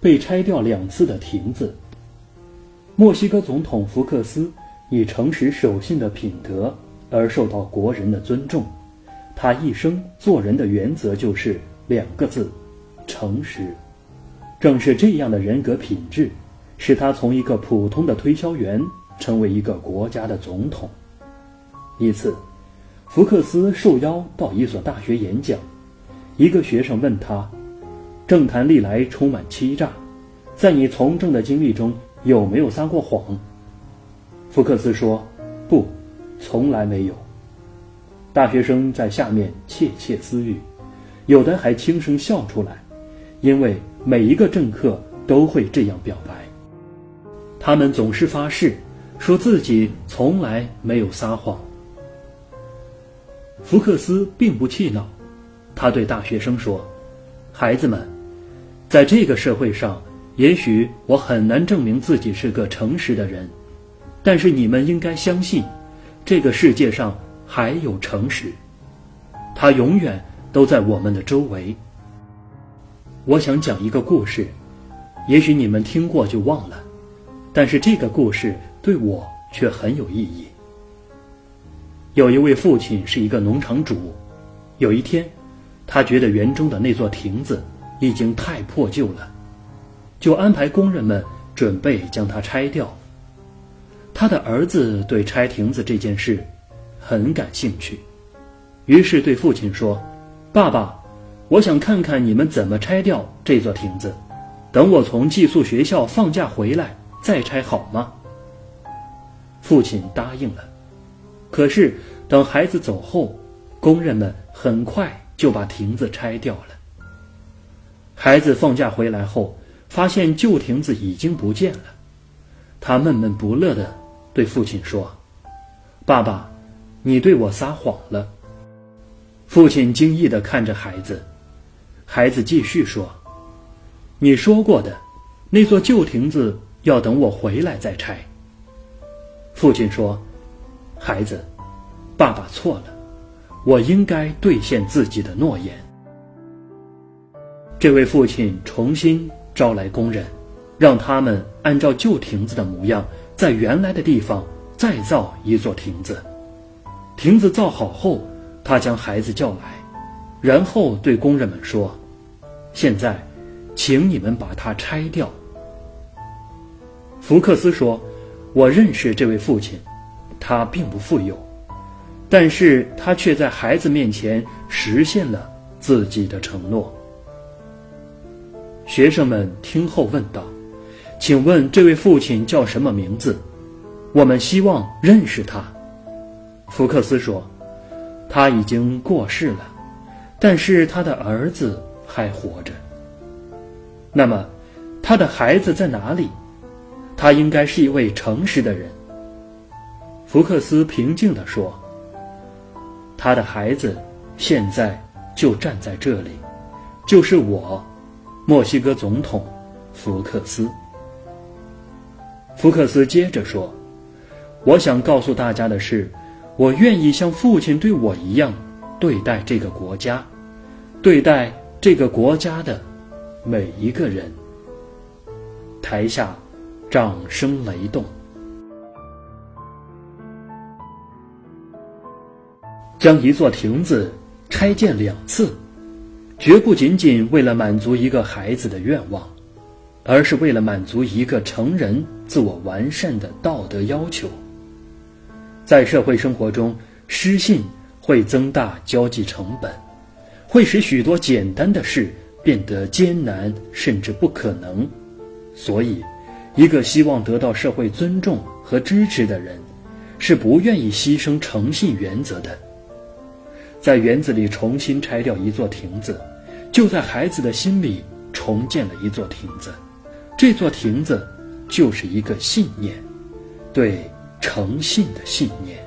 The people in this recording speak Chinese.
被拆掉两次的亭子。墨西哥总统福克斯以诚实守信的品德而受到国人的尊重。他一生做人的原则就是两个字：诚实。正是这样的人格品质，使他从一个普通的推销员成为一个国家的总统。一次，福克斯受邀到一所大学演讲，一个学生问他：“政坛历来充满欺诈，在你从政的经历中有没有撒过谎？”福克斯说：“不，从来没有。”大学生在下面窃窃私语，有的还轻声笑出来，因为每一个政客都会这样表白。他们总是发誓，说自己从来没有撒谎。福克斯并不气恼，他对大学生说：“孩子们，在这个社会上，也许我很难证明自己是个诚实的人，但是你们应该相信，这个世界上。”还有诚实，它永远都在我们的周围。我想讲一个故事，也许你们听过就忘了，但是这个故事对我却很有意义。有一位父亲是一个农场主，有一天，他觉得园中的那座亭子已经太破旧了，就安排工人们准备将它拆掉。他的儿子对拆亭子这件事。很感兴趣，于是对父亲说：“爸爸，我想看看你们怎么拆掉这座亭子。等我从寄宿学校放假回来再拆好吗？”父亲答应了。可是等孩子走后，工人们很快就把亭子拆掉了。孩子放假回来后，发现旧亭子已经不见了，他闷闷不乐地对父亲说：“爸爸。”你对我撒谎了。父亲惊异地看着孩子，孩子继续说：“你说过的，那座旧亭子要等我回来再拆。”父亲说：“孩子，爸爸错了，我应该兑现自己的诺言。”这位父亲重新招来工人，让他们按照旧亭子的模样，在原来的地方再造一座亭子。亭子造好后，他将孩子叫来，然后对工人们说：“现在，请你们把它拆掉。”福克斯说：“我认识这位父亲，他并不富有，但是他却在孩子面前实现了自己的承诺。”学生们听后问道：“请问这位父亲叫什么名字？我们希望认识他。”福克斯说：“他已经过世了，但是他的儿子还活着。那么，他的孩子在哪里？他应该是一位诚实的人。”福克斯平静地说：“他的孩子现在就站在这里，就是我，墨西哥总统福克斯。”福克斯接着说：“我想告诉大家的是。”我愿意像父亲对我一样对待这个国家，对待这个国家的每一个人。台下掌声雷动。将一座亭子拆建两次，绝不仅仅为了满足一个孩子的愿望，而是为了满足一个成人自我完善的道德要求。在社会生活中，失信会增大交际成本，会使许多简单的事变得艰难甚至不可能。所以，一个希望得到社会尊重和支持的人，是不愿意牺牲诚信原则的。在园子里重新拆掉一座亭子，就在孩子的心里重建了一座亭子。这座亭子就是一个信念，对。诚信的信念。